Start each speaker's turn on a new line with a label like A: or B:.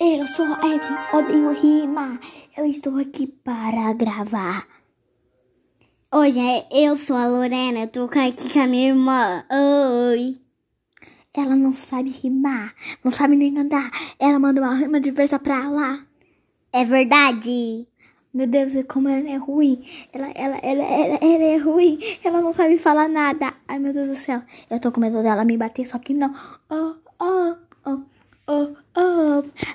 A: Eu sou a Evelyn, odeio rima. Eu estou aqui para gravar.
B: Oi, eu sou a Lorena, eu tô aqui com a minha irmã. Oi.
A: Ela não sabe rimar, não sabe nem andar. Ela manda uma rima diversa pra lá.
B: É verdade.
A: Meu Deus, como ela é ruim. Ela, ela, ela, ela, ela é ruim. Ela não sabe falar nada. Ai, meu Deus do céu. Eu tô com medo dela me bater, só que não. Oh,